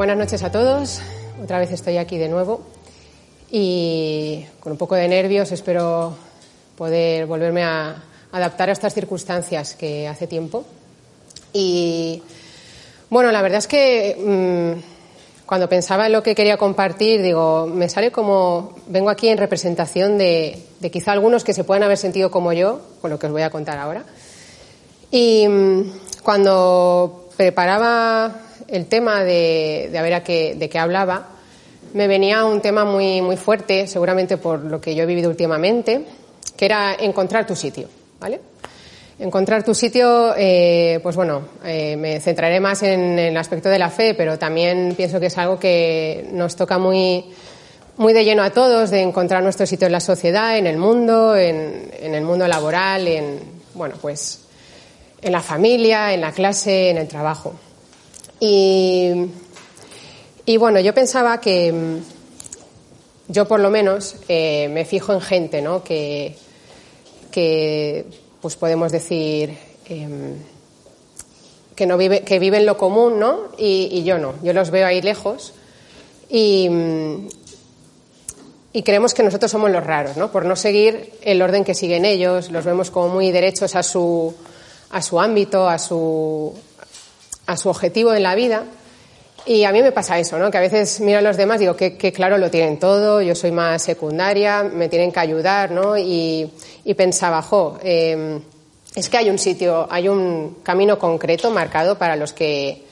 Buenas noches a todos. Otra vez estoy aquí de nuevo y con un poco de nervios espero poder volverme a adaptar a estas circunstancias que hace tiempo. Y bueno, la verdad es que mmm, cuando pensaba en lo que quería compartir, digo, me sale como vengo aquí en representación de, quizá algunos que se puedan haber sentido como yo, con lo que os voy a contar ahora. Y mmm, cuando preparaba el tema de, de a ver a qué, de qué hablaba, me venía un tema muy, muy fuerte, seguramente por lo que yo he vivido últimamente, que era encontrar tu sitio, ¿vale? Encontrar tu sitio, eh, pues bueno, eh, me centraré más en, el aspecto de la fe, pero también pienso que es algo que nos toca muy, muy de lleno a todos, de encontrar nuestro sitio en la sociedad, en el mundo, en, en el mundo laboral, en, bueno, pues, en la familia, en la clase, en el trabajo. Y, bueno, yo pensaba que mm, yo por lo menos eh, me fijo en gente, ¿no? Que, que pues podemos decir eh, que no vive, que viven lo común, ¿no? Y, y, yo no. Yo los veo ahí lejos y, mm, y creemos que nosotros somos los raros, ¿no? Por no seguir el orden que siguen ellos, los vemos como muy derechos a su, a su ámbito, a su, a su objetivo en la vida. Y a mí me pasa eso, ¿no? Que a veces miro a los demás y digo que, claro lo tienen todo, yo soy más secundaria, me tienen que ayudar, ¿no? Y, pensaba, jo, eh, es que hay un sitio, hay un camino concreto marcado para los que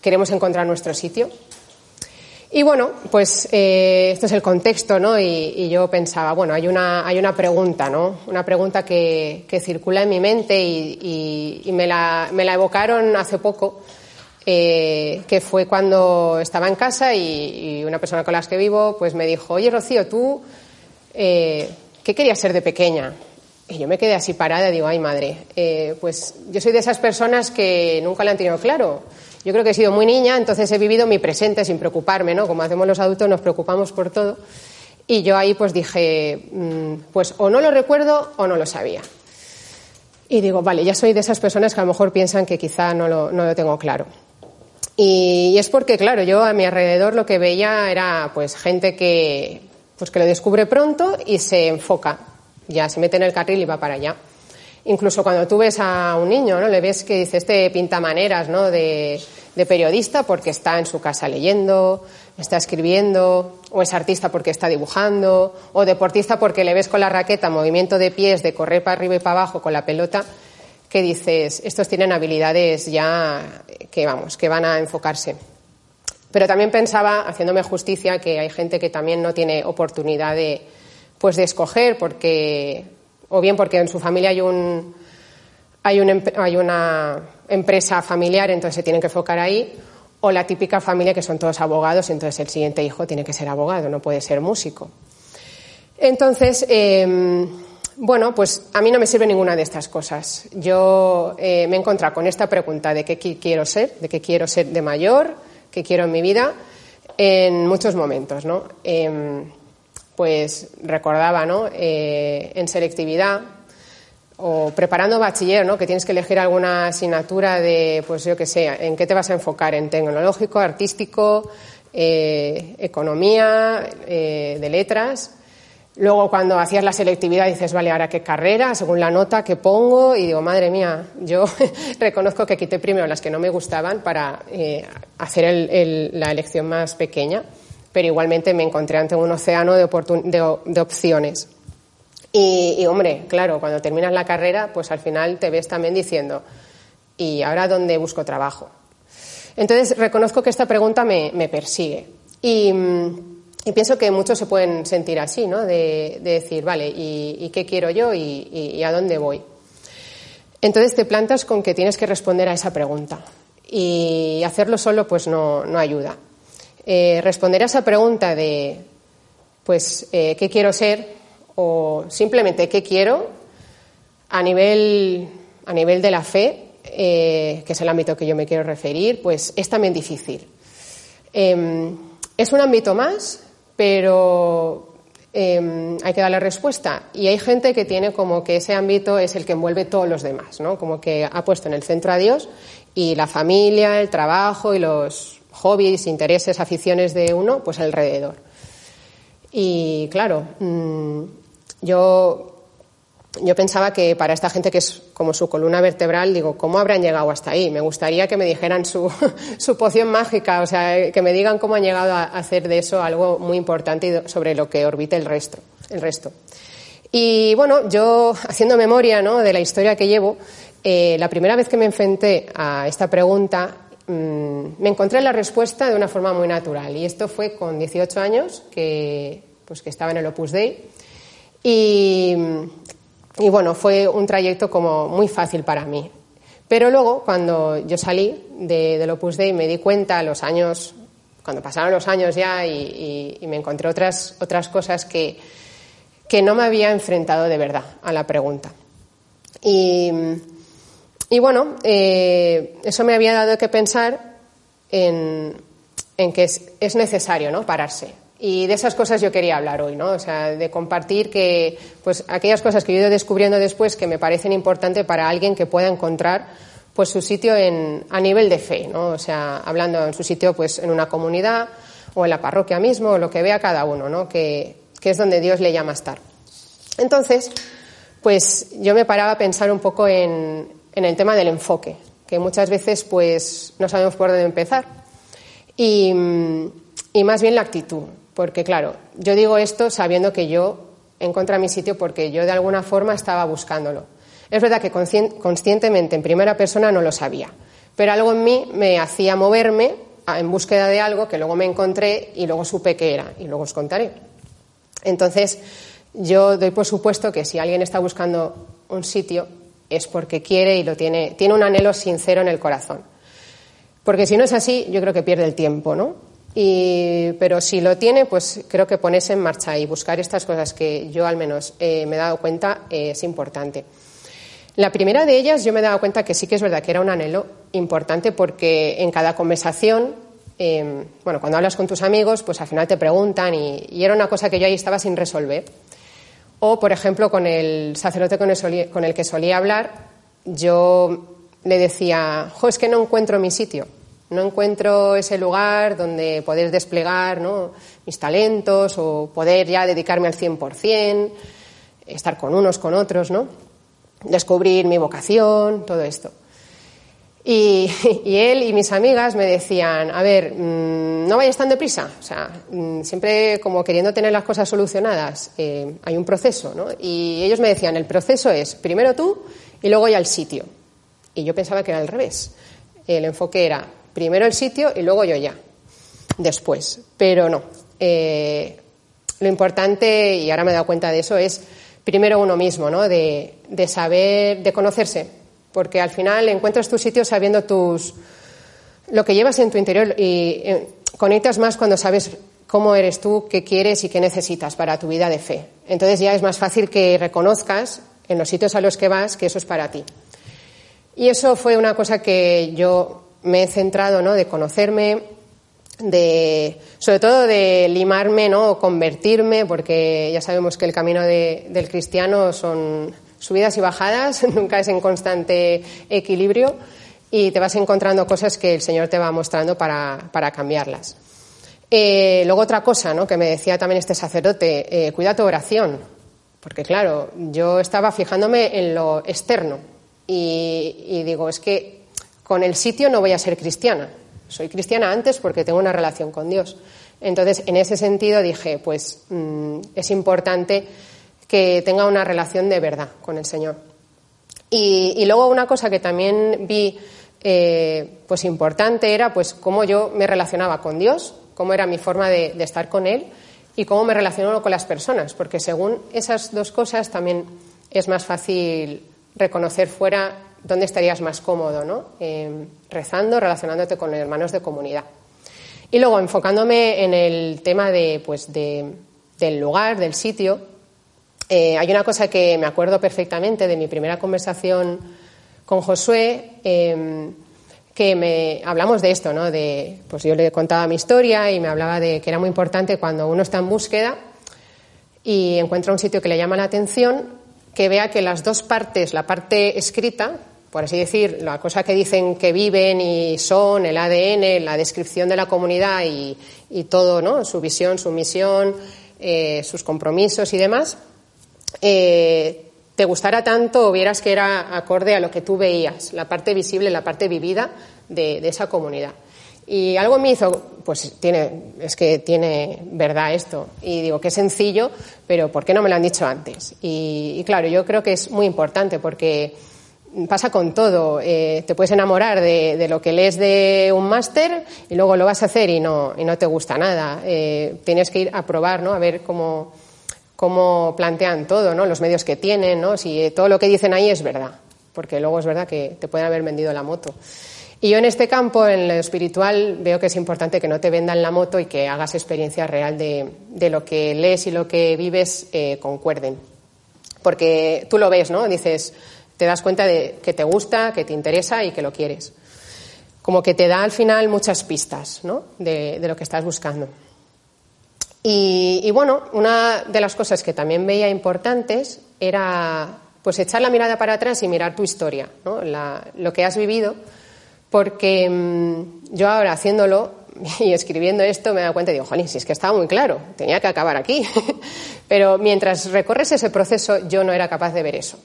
queremos encontrar nuestro sitio. Y bueno, pues eh, esto es el contexto, ¿no? Y, yo pensaba, bueno, hay una, hay una pregunta, ¿no? Una pregunta que, que circula en mi mente y, y, y me, la, me, la, evocaron hace poco, eh, que fue cuando estaba en casa y, una persona con la que vivo, pues me dijo, oye, Rocío, ¿tú eh, qué querías ser de pequeña? Y yo me quedé así parada digo, ay, madre, eh, pues yo soy de esas personas que nunca le han tenido claro. Yo creo que he sido muy niña, entonces he vivido mi presente sin preocuparme, ¿no? Como hacemos los adultos, nos preocupamos por todo. Y yo ahí pues dije, mmm, pues o no lo recuerdo o no lo sabía. Y digo, vale, ya soy de esas personas que a lo mejor piensan que quizá no lo tengo claro. Y, es porque, claro, yo a mi alrededor lo que veía era pues gente que, pues, que lo descubre pronto y se enfoca. Ya se mete en el carril y va para allá. Incluso cuando tú ves a un niño, ¿no? Le ves que dice este pinta maneras, ¿no? De, de, periodista porque está en su casa leyendo, está escribiendo, o es artista porque está dibujando, o deportista porque le ves con la raqueta movimiento de pies, de correr para arriba y para abajo con la pelota, que dices, estos tienen habilidades ya que vamos, que van a enfocarse. Pero también pensaba, haciéndome justicia, que hay gente que también no tiene oportunidad de, pues, de escoger porque o bien porque en su familia hay, un, hay, un, hay una empresa familiar, entonces se tienen que enfocar ahí, o la típica familia que son todos abogados, entonces el siguiente hijo tiene que ser abogado, no puede ser músico. Entonces, eh, bueno, pues a mí no me sirve ninguna de estas cosas. Yo eh, me he encontrado con esta pregunta de qué quiero ser, de qué quiero ser de mayor, qué quiero en mi vida, en muchos momentos, ¿no? Eh, pues recordaba, ¿no? Eh, en selectividad o preparando bachiller, ¿no? Que tienes que elegir alguna asignatura de, pues yo qué sé, ¿en qué te vas a enfocar? ¿En tecnológico, artístico, eh, economía, de letras? Luego, cuando hacías la selectividad, dices, vale, ahora qué carrera, según la nota que pongo, y digo, madre mía, yo reconozco que quité primero las que no me gustaban para eh, hacer la elección más pequeña pero igualmente me encontré ante un océano de, opciones. Y, hombre, claro, cuando terminas la carrera, pues al final te ves también diciendo, ¿y ahora dónde busco trabajo? Entonces, reconozco que esta pregunta me, me persigue. Y, y pienso que muchos se pueden sentir así, ¿no? De, decir, vale, ¿y, qué quiero yo y, a dónde voy? Entonces te plantas con que tienes que responder a esa pregunta. Y hacerlo solo, pues no, ayuda. Eh, responder a esa pregunta de, pues, eh, ¿qué quiero ser? O simplemente, ¿qué quiero? A nivel, a nivel de la fe, eh, que es el ámbito que yo me quiero referir, pues es también difícil. Em, es un ámbito más, pero em, hay que darle respuesta. Y hay gente que tiene como que ese ámbito es el que envuelve todos los demás, ¿no? Como que ha puesto en el centro a Dios y la familia, el trabajo y los hobbies, intereses, aficiones de uno, pues alrededor. Y claro, mm, yo yo pensaba que para esta gente que es como su columna vertebral, digo, ¿cómo habrán llegado hasta ahí? Me gustaría que me dijeran su, su poción mágica, o sea, que me digan cómo han llegado a hacer de eso algo muy importante sobre lo que orbita el resto. El resto. Y bueno, yo haciendo memoria ¿no? de la historia que llevo, eh, la primera vez que me enfrenté a esta pregunta, mm, me encontré la respuesta de una forma muy natural. Y esto fue con 18 años, que, pues, que estaba en el Opus Dei. Y y bueno, fue un trayecto como muy fácil para mí. Pero luego, cuando yo salí de, del Opus Dei, me di cuenta los años, cuando pasaron los años ya y, me encontré otras, otras cosas que, que no me había enfrentado de verdad a la pregunta. Y, y bueno, eh, eso me había dado que pensar en, en que es, es necesario ¿no? pararse, y de esas cosas yo quería hablar hoy, ¿no? O sea, de compartir que, pues, aquellas cosas que yo he ido descubriendo después que me parecen importantes para alguien que pueda encontrar, pues, su sitio en, a nivel de fe, ¿no? O sea, hablando en su sitio, pues, en una comunidad o en la parroquia mismo, o lo que vea cada uno, ¿no? Que, que es donde Dios le llama a estar. Entonces, pues, yo me paraba a pensar un poco en, en el tema del enfoque, que muchas veces, pues, no sabemos por dónde empezar. Y, y más bien la actitud. Porque, claro, yo digo esto sabiendo que yo encontré mi sitio porque yo de alguna forma estaba buscándolo. Es verdad que conscientemente en primera persona no lo sabía, pero algo en mí me hacía moverme en búsqueda de algo que luego me encontré y luego supe que era y luego os contaré. Entonces, yo doy por supuesto que si alguien está buscando un sitio es porque quiere y lo tiene, tiene un anhelo sincero en el corazón. Porque si no es así, yo creo que pierde el tiempo, ¿no? Pero si lo tiene, pues creo que ponerse en marcha y buscar estas cosas que yo al menos eh, me he dado cuenta eh, es importante. La primera de ellas yo me he dado cuenta que sí que es verdad que era un anhelo importante porque en cada conversación, em, bueno, cuando hablas con tus amigos, pues al final te preguntan y, era una cosa que yo ahí estaba sin resolver. O, por ejemplo, con el sacerdote con el, con el que solía hablar, yo le decía, jo, es que no encuentro mi sitio no encuentro ese lugar donde poder desplegar mis talentos o poder ya dedicarme al 100%, estar con unos, con otros, ¿no? descubrir mi vocación, todo esto. Y, él y mis amigas me decían, a ver, mm, no vayas tan deprisa, o sea, mm, siempre como queriendo tener las cosas solucionadas, eh, hay un proceso, ¿no? Y ellos me decían, el proceso es primero tú y luego ya el sitio. Y yo pensaba que era al revés. El enfoque era primero el sitio y luego yo ya, después. Pero no. Eh, lo importante, y ahora me he dado cuenta de eso, es primero uno mismo, ¿no? De, saber, de conocerse. Porque al final encuentras tu sitio sabiendo tus, lo que llevas en tu interior y eh, conectas más cuando sabes cómo eres tú, qué quieres y qué necesitas para tu vida de fe. Entonces ya es más fácil que reconozcas en los sitios a los que vas que eso es para ti. Y eso fue una cosa que yo me he centrado, ¿no? De conocerme, de, sobre todo de limarme, ¿no? O convertirme, porque ya sabemos que el camino del cristiano son subidas y bajadas, nunca es en constante equilibrio y te vas encontrando cosas que el Señor te va mostrando para, para cambiarlas. Eh, luego otra cosa, ¿no? Que me decía también este sacerdote, eh, cuida tu oración, porque claro, yo estaba fijándome en lo externo y digo, es que con el sitio no voy a ser cristiana. Soy cristiana antes porque tengo una relación con Dios. Entonces, en ese sentido dije, pues mm, es importante que tenga una relación de verdad con el Señor. Y, luego una cosa que también vi eh, pues importante era pues cómo yo me relacionaba con Dios, cómo era mi forma de, estar con Él y cómo me relaciono con las personas, porque según esas dos cosas también es más fácil reconocer fuera dónde estarías más cómodo, ¿no? Eh, rezando, relacionándote con hermanos de comunidad. Y luego enfocándome en el tema de, pues, del lugar, del sitio, eh, hay una cosa que me acuerdo perfectamente de mi primera conversación con Josué, em, que me hablamos de esto, ¿no? De, pues yo le contaba mi historia y me hablaba de que era muy importante cuando uno está en búsqueda y encuentra un sitio que le llama la atención, que vea que las dos partes, la parte escrita, por así decir, la cosa que dicen que viven y son, el ADN, la descripción de la comunidad y, todo, ¿no? Su visión, su misión, eh, sus compromisos y demás, eh, te gustara tanto o vieras que era acorde a lo que tú veías, la parte visible, la parte vivida de, esa comunidad. Y algo me hizo, pues tiene, es que tiene verdad esto. Y digo, qué sencillo, pero ¿por qué no me lo han dicho antes? Y, claro, yo creo que es muy importante porque pasa con todo. Eh, te puedes enamorar de, lo que lees de un máster y luego lo vas a hacer y no, y no te gusta nada. Eh, tienes que ir a probar, ¿no? A ver cómo, cómo plantean todo, ¿no? los medios que tienen, ¿no? si todo lo que dicen ahí es verdad, porque luego es verdad que te pueden haber vendido la moto. Y yo en este campo, en lo espiritual, veo que es importante que no te vendan la moto y que hagas experiencia real de, lo que lees y lo que vives eh, concuerden. Porque tú lo ves, ¿no? Dices, te das cuenta de que te gusta, que te interesa y que lo quieres. Como que te da al final muchas pistas, ¿no? de lo que estás buscando. Y, bueno, una de las cosas que también veía importantes era pues echar la mirada para atrás y mirar tu historia, lo que has vivido, porque mm, yo ahora haciéndolo y escribiendo esto me he dado cuenta y digo, jolín, si es que estaba muy claro, tenía que acabar aquí. Pero mientras recorres ese proceso yo no era capaz de ver eso.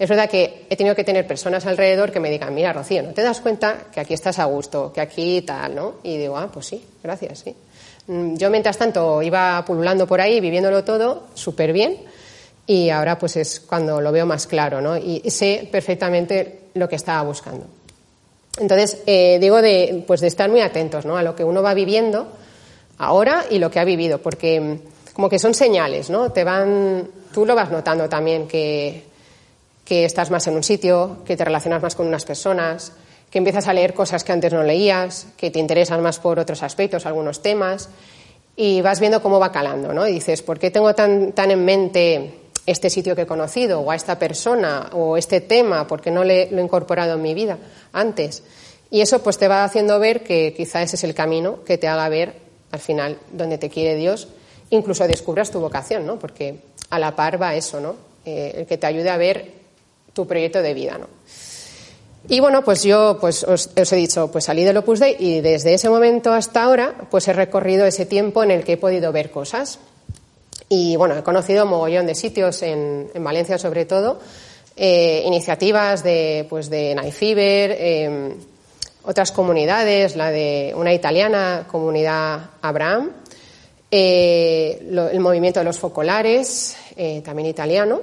Es verdad que he tenido que tener personas alrededor que me digan, mira, Rocío, ¿no te das cuenta que aquí estás a gusto, que aquí tal, ¿no? Y digo, ah, pues sí, gracias, sí. Mm, yo, mientras tanto, iba pululando por ahí, viviéndolo todo súper bien, y ahora pues es cuando lo veo más claro, ¿no? Y sé perfectamente lo que estaba buscando. Entonces, eh, digo de, pues de estar muy atentos, ¿no? A lo que uno va viviendo ahora y lo que ha vivido, porque mm, como que son señales, ¿no? Te van, tú lo vas notando también que, que estás más en un sitio, que te relacionas más con unas personas, que empiezas a leer cosas que antes no leías, que te interesan más por otros aspectos, algunos temas, y vas viendo cómo va calando, ¿no? Y dices, ¿por qué tengo tan, tan en mente este sitio que he conocido, o a esta persona, o este tema, porque no le, lo he incorporado en mi vida antes? Y eso pues te va haciendo ver que quizá ese es el camino que te haga ver al final donde te quiere Dios, incluso descubras tu vocación, ¿no? Porque a la par va eso, ¿no? Eh, el que te ayude a ver tu proyecto de vida, ¿no? Y bueno, pues yo pues os, he dicho, pues salí del Opus Dei y desde ese momento hasta ahora pues he recorrido ese tiempo en el que he podido ver cosas. Y bueno, he conocido mogollón de sitios en, Valencia sobre todo, eh, iniciativas de, pues de Night Fever, em, otras comunidades, la de una italiana, comunidad Abraham, eh, el movimiento de los focolares, eh, también italiano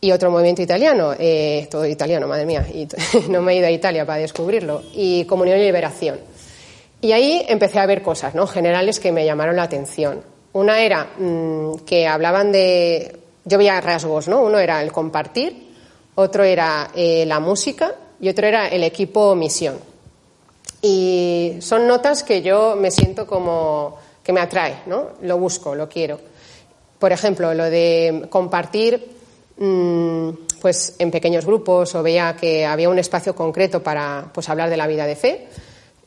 y otro movimiento italiano, eh, todo italiano, madre mía, no me he ido a Italia para descubrirlo, y Comunión y Liberación. Y ahí empecé a ver cosas ¿no? generales que me llamaron la atención. Una era mm, que hablaban de, yo veía rasgos, ¿no? Uno era el compartir, otro era eh, la música y otro era el equipo misión. Y son notas que yo me siento como que me atrae, ¿no? Lo busco, lo quiero. Por ejemplo, lo de compartir pues en pequeños grupos o veía que había un espacio concreto para pues hablar de la vida de fe.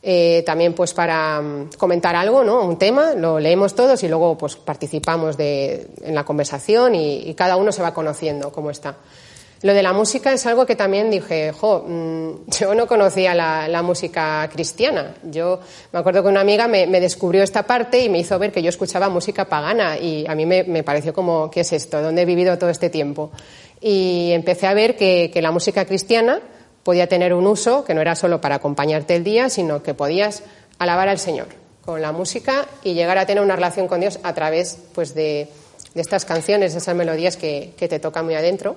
Eh, también pues para mm, comentar algo, ¿no? Un tema, lo leemos todos y luego pues participamos de, en la conversación y, cada uno se va conociendo cómo está. Lo de la música es algo que también dije, jo, mm, yo no conocía la, música cristiana. Yo me acuerdo que una amiga me, descubrió esta parte y me hizo ver que yo escuchaba música pagana y a mí me, pareció como, ¿qué es esto? ¿Dónde he vivido todo este tiempo? Y empecé a ver que, la música cristiana podía tener un uso que no era solo para acompañarte el día, sino que podías alabar al Señor con la música y llegar a tener una relación con Dios a través pues, de, estas canciones, de esas melodías que te tocan muy adentro.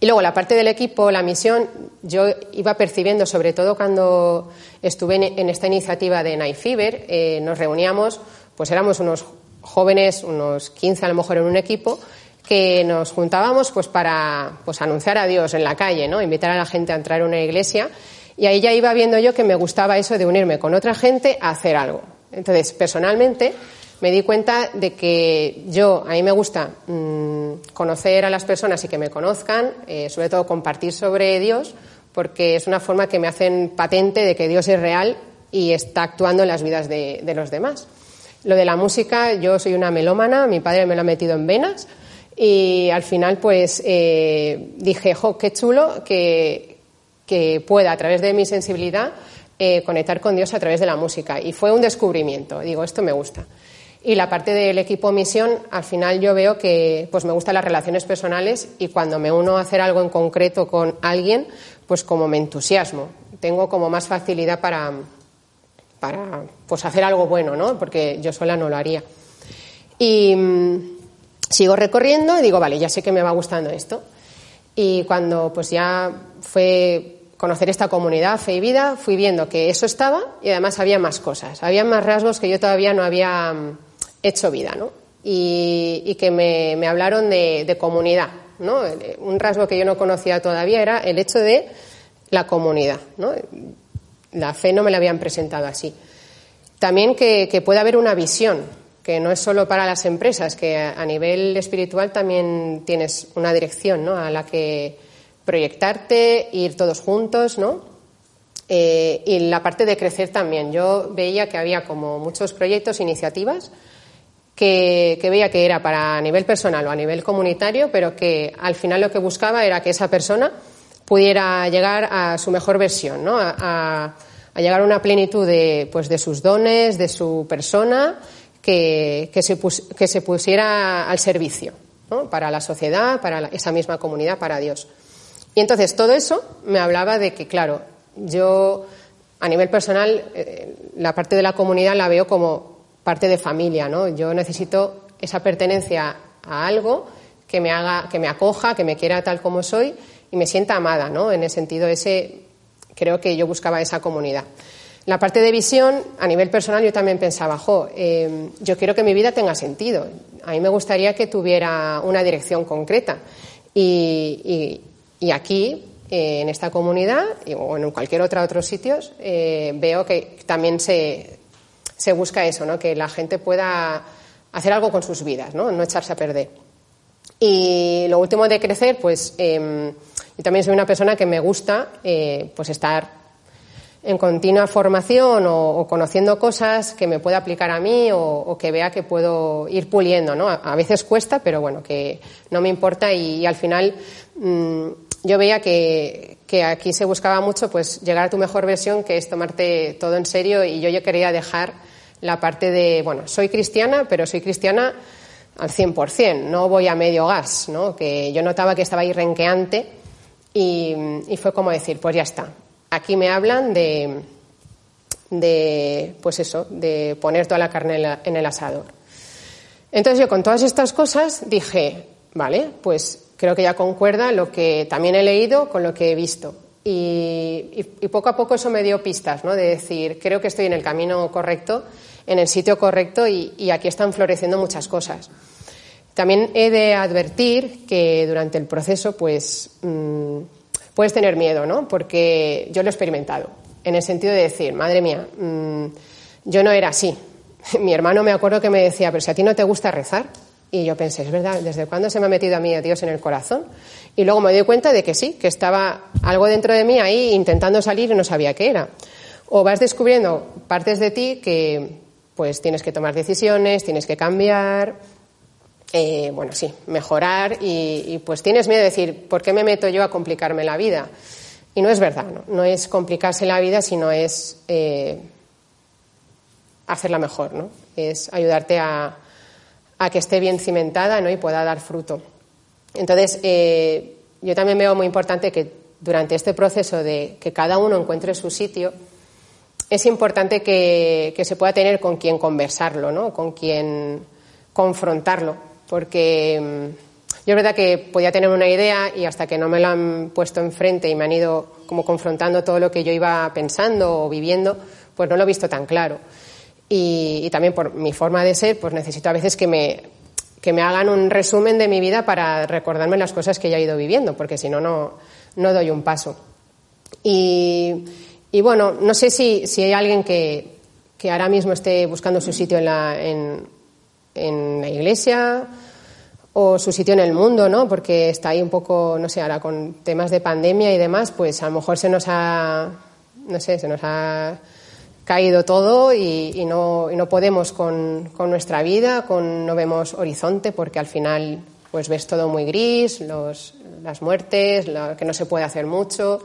Y luego la parte del equipo, la misión, yo iba percibiendo, sobre todo cuando estuve en, esta iniciativa de Night Fever, eh, nos reuníamos, pues éramos unos jóvenes, unos 15 a lo mejor en un equipo, que nos juntábamos pues para pues anunciar a Dios en la calle, ¿no? Invitar a la gente a entrar a una iglesia y ahí ya iba viendo yo que me gustaba eso de unirme con otra gente a hacer algo. Entonces, personalmente me di cuenta de que yo, a mí me gusta mmm, conocer a las personas y que me conozcan, eh, sobre todo compartir sobre Dios, porque es una forma que me hacen patente de que Dios es real y está actuando en las vidas de, de los demás. Lo de la música, yo soy una melómana, mi padre me lo ha metido en venas, y al final, pues eh, dije, jo, qué chulo que, que, pueda, a través de mi sensibilidad, eh, conectar con Dios a través de la música. Y fue un descubrimiento. Digo, esto me gusta. Y la parte del equipo misión, al final yo veo que pues me gustan las relaciones personales y cuando me uno a hacer algo en concreto con alguien, pues como me entusiasmo. Tengo como más facilidad para, para pues hacer algo bueno, ¿no? Porque yo sola no lo haría. Y sigo recorriendo y digo, vale, ya sé que me va gustando esto. Y cuando pues ya fue conocer esta comunidad, Fe y Vida, fui viendo que eso estaba y además había más cosas, había más rasgos que yo todavía no había mm, hecho vida, ¿no? Y, que me, hablaron de, de, comunidad, ¿no? Un rasgo que yo no conocía todavía era el hecho de la comunidad, ¿no? La fe no me la habían presentado así. También que, que puede haber una visión, que no es solo para las empresas, que a nivel espiritual también tienes una dirección ¿no? a la que proyectarte, ir todos juntos, ¿no? Eh, y la parte de crecer también. Yo veía que había como muchos proyectos, iniciativas, que, que, veía que era para nivel personal o a nivel comunitario, pero que al final lo que buscaba era que esa persona pudiera llegar a su mejor versión, ¿no? a, a, llegar a una plenitud de, pues, de sus dones, de su persona que, que, se, pus, que se, pusiera al servicio ¿no? para la sociedad, para la, esa misma comunidad, para Dios. Y entonces todo eso me hablaba de que, claro, yo a nivel personal eh, la parte de la comunidad la veo como parte de familia, ¿no? Yo necesito esa pertenencia a algo que me haga, que me acoja, que me quiera tal como soy y me sienta amada, ¿no? En el sentido ese, creo que yo buscaba esa comunidad. La parte de visión, a nivel personal, yo también pensaba, jo, eh, yo quiero que mi vida tenga sentido. A mí me gustaría que tuviera una dirección concreta. Y, aquí, eh, en esta comunidad, o en cualquier otro otros sitios, eh, veo que también se, se busca eso, ¿no? que la gente pueda hacer algo con sus vidas, no, no echarse a perder. Y lo último de crecer, pues eh, yo también soy una persona que me gusta eh, pues estar en continua formación o, o, conociendo cosas que me pueda aplicar a mí o, o que vea que puedo ir puliendo, ¿no? A, a, veces cuesta, pero bueno, que no me importa y, y al final mmm, yo veía que, que, aquí se buscaba mucho pues llegar a tu mejor versión, que es tomarte todo en serio y yo, yo quería dejar la parte de, bueno, soy cristiana, pero soy cristiana al 100%, no voy a medio gas, ¿no? Que yo notaba que estaba ahí renqueante y, y fue como decir, pues ya está, Aquí me hablan de, de, pues eso, de poner toda la carne en, el asador. Entonces yo con todas estas cosas dije, vale, pues creo que ya concuerda lo que también he leído con lo que he visto. Y, y, y, poco a poco eso me dio pistas, ¿no? De decir, creo que estoy en el camino correcto, en el sitio correcto y, aquí están floreciendo muchas cosas. También he de advertir que durante el proceso, pues, mmm, puedes tener miedo, ¿no? Porque yo lo he experimentado, en el sentido de decir, madre mía, mmm, yo no era así. Mi hermano me acuerdo que me decía, pero si a ti no te gusta rezar. Y yo pensé, es verdad, ¿desde cuándo se me ha metido a mí a Dios en el corazón? Y luego me doy cuenta de que sí, que estaba algo dentro de mí ahí intentando salir y no sabía qué era. O vas descubriendo partes de ti que pues tienes que tomar decisiones, tienes que cambiar, eh, bueno, sí, mejorar y, pues tienes miedo de decir, ¿por qué me meto yo a complicarme la vida? Y no es verdad, no, no es complicarse la vida, sino es eh, hacerla mejor, ¿no? Es ayudarte a, a, que esté bien cimentada ¿no? y pueda dar fruto. Entonces, eh, yo también veo muy importante que durante este proceso de que cada uno encuentre su sitio, es importante que, que se pueda tener con quien conversarlo, ¿no? Con quien confrontarlo porque mm, yo es verdad que podía tener una idea y hasta que no me lo han puesto enfrente y me han ido como confrontando todo lo que yo iba pensando o viviendo, pues no lo he visto tan claro. y, también por mi forma de ser, pues necesito a veces que me, que me hagan un resumen de mi vida para recordarme las cosas que ya he ido viviendo, porque si no, no doy un paso. Y, y bueno, no sé si, si hay alguien que, que, ahora mismo esté buscando su sitio en la, en, en la iglesia o su sitio en el mundo, ¿no? Porque está ahí un poco, no sé, ahora con temas de pandemia y demás, pues a lo mejor se nos ha, no sé, se nos ha caído todo y, no, y no, podemos con, con, nuestra vida, con, no vemos horizonte porque al final pues ves todo muy gris, los, las muertes, que no se puede hacer mucho.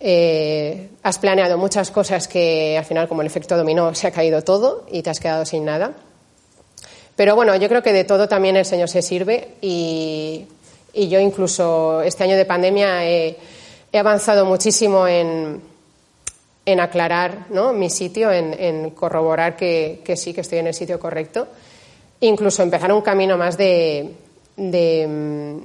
Eh, has planeado muchas cosas que al final, como el efecto dominó, se ha caído todo y te has quedado sin nada. Pero bueno, yo creo que de todo también el Señor se sirve y, yo incluso este año de pandemia he, avanzado muchísimo en, en aclarar ¿no? mi sitio, en, corroborar que, sí, que estoy en el sitio correcto. Incluso empezar un camino más de, de,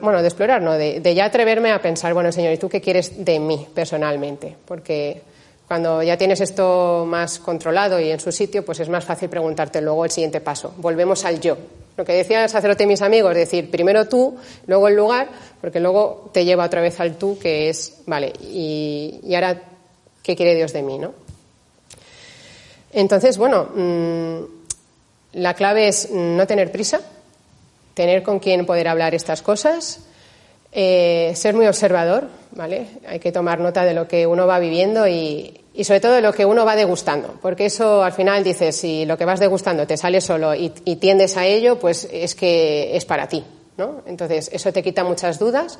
bueno, de explorar, ¿no? De, ya atreverme a pensar, bueno, Señor, ¿y tú qué quieres de mí personalmente? Porque cuando ya tienes esto más controlado y en su sitio, pues es más fácil preguntarte luego el siguiente paso. Volvemos al yo. Lo que decía sacerdote mis amigos, decir primero tú, luego el lugar, porque luego te lleva otra vez al tú, que es, vale, y, ahora, ¿qué quiere Dios de mí, no? Entonces, bueno, mm, la clave es no tener prisa, tener con quién poder hablar estas cosas, eh, ser muy observador, ¿vale? Hay que tomar nota de lo que uno va viviendo y, sobre todo de lo que uno va degustando, porque eso al final dices, si lo que vas degustando te sale solo y, tiendes a ello, pues es que es para ti, ¿no? Entonces, eso te quita muchas dudas.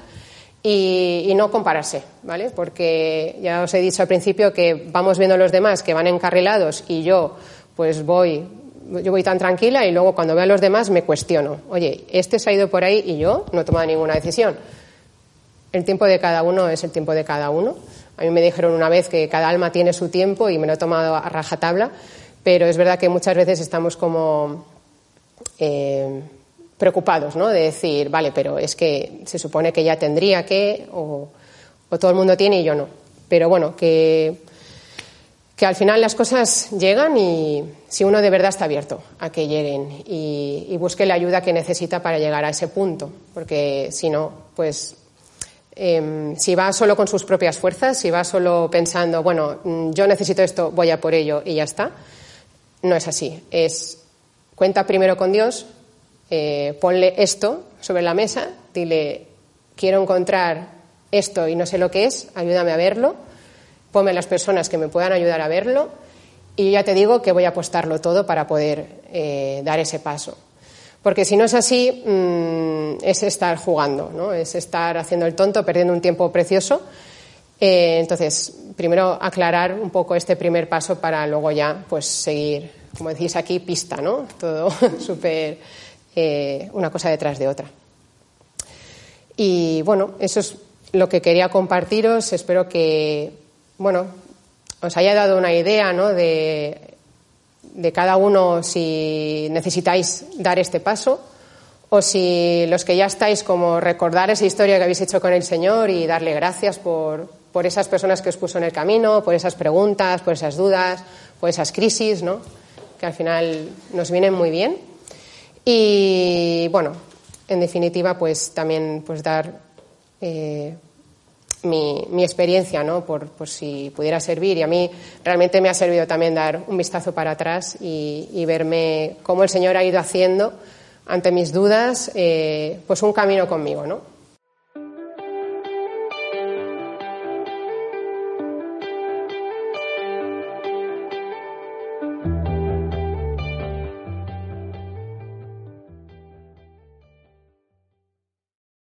Y, y, no compararse, ¿vale? Porque ya os he dicho al principio que vamos viendo los demás que van encarrilados y yo pues voy yo voy tan tranquila y luego cuando veo a los demás me cuestiono. Oye, este se ha ido por ahí y yo no he tomado ninguna decisión. El tiempo de cada uno es el tiempo de cada uno. A mí me dijeron una vez que cada alma tiene su tiempo y me lo he tomado a rajatabla, pero es verdad que muchas veces estamos como eh, preocupados, ¿no? De decir, vale, pero es que se supone que ya tendría que, o todo el mundo tiene y yo no. Pero bueno, que que al final las cosas llegan y si uno de verdad está abierto a que lleguen y, busque la ayuda que necesita para llegar a ese punto, porque si no, pues em, si va solo con sus propias fuerzas, si va solo pensando, bueno, mm, yo necesito esto, voy a por ello y ya está, no es así. Es cuenta primero con Dios, eh, ponle esto sobre la mesa, dile, quiero encontrar esto y no sé lo que es, ayúdame a verlo ponme las personas que me puedan ayudar a verlo y ya te digo que voy a apostarlo todo para poder eh, dar ese paso. Porque si no es así, mm, es estar jugando, ¿no? es estar haciendo el tonto, perdiendo un tiempo precioso. Eh, entonces, primero aclarar un poco este primer paso para luego ya pues seguir, como decís aquí, pista, ¿no? Todo súper eh, una cosa detrás de otra. Y bueno, eso es lo que quería compartiros. Espero que bueno, os haya dado una idea ¿no? de, de cada uno si necesitáis dar este paso o si los que ya estáis como recordar esa historia que habéis hecho con el Señor y darle gracias por, por esas personas que os puso en el camino, por esas preguntas, por esas dudas, por esas crisis, ¿no? que al final nos vienen muy bien. Y bueno, en definitiva, pues también pues dar eh, mi, experiencia, ¿no? Por, si pudiera servir. Y a mí realmente me ha servido también dar un vistazo para atrás y, y verme cómo el Señor ha ido haciendo ante mis dudas, eh, pues un camino conmigo, ¿no?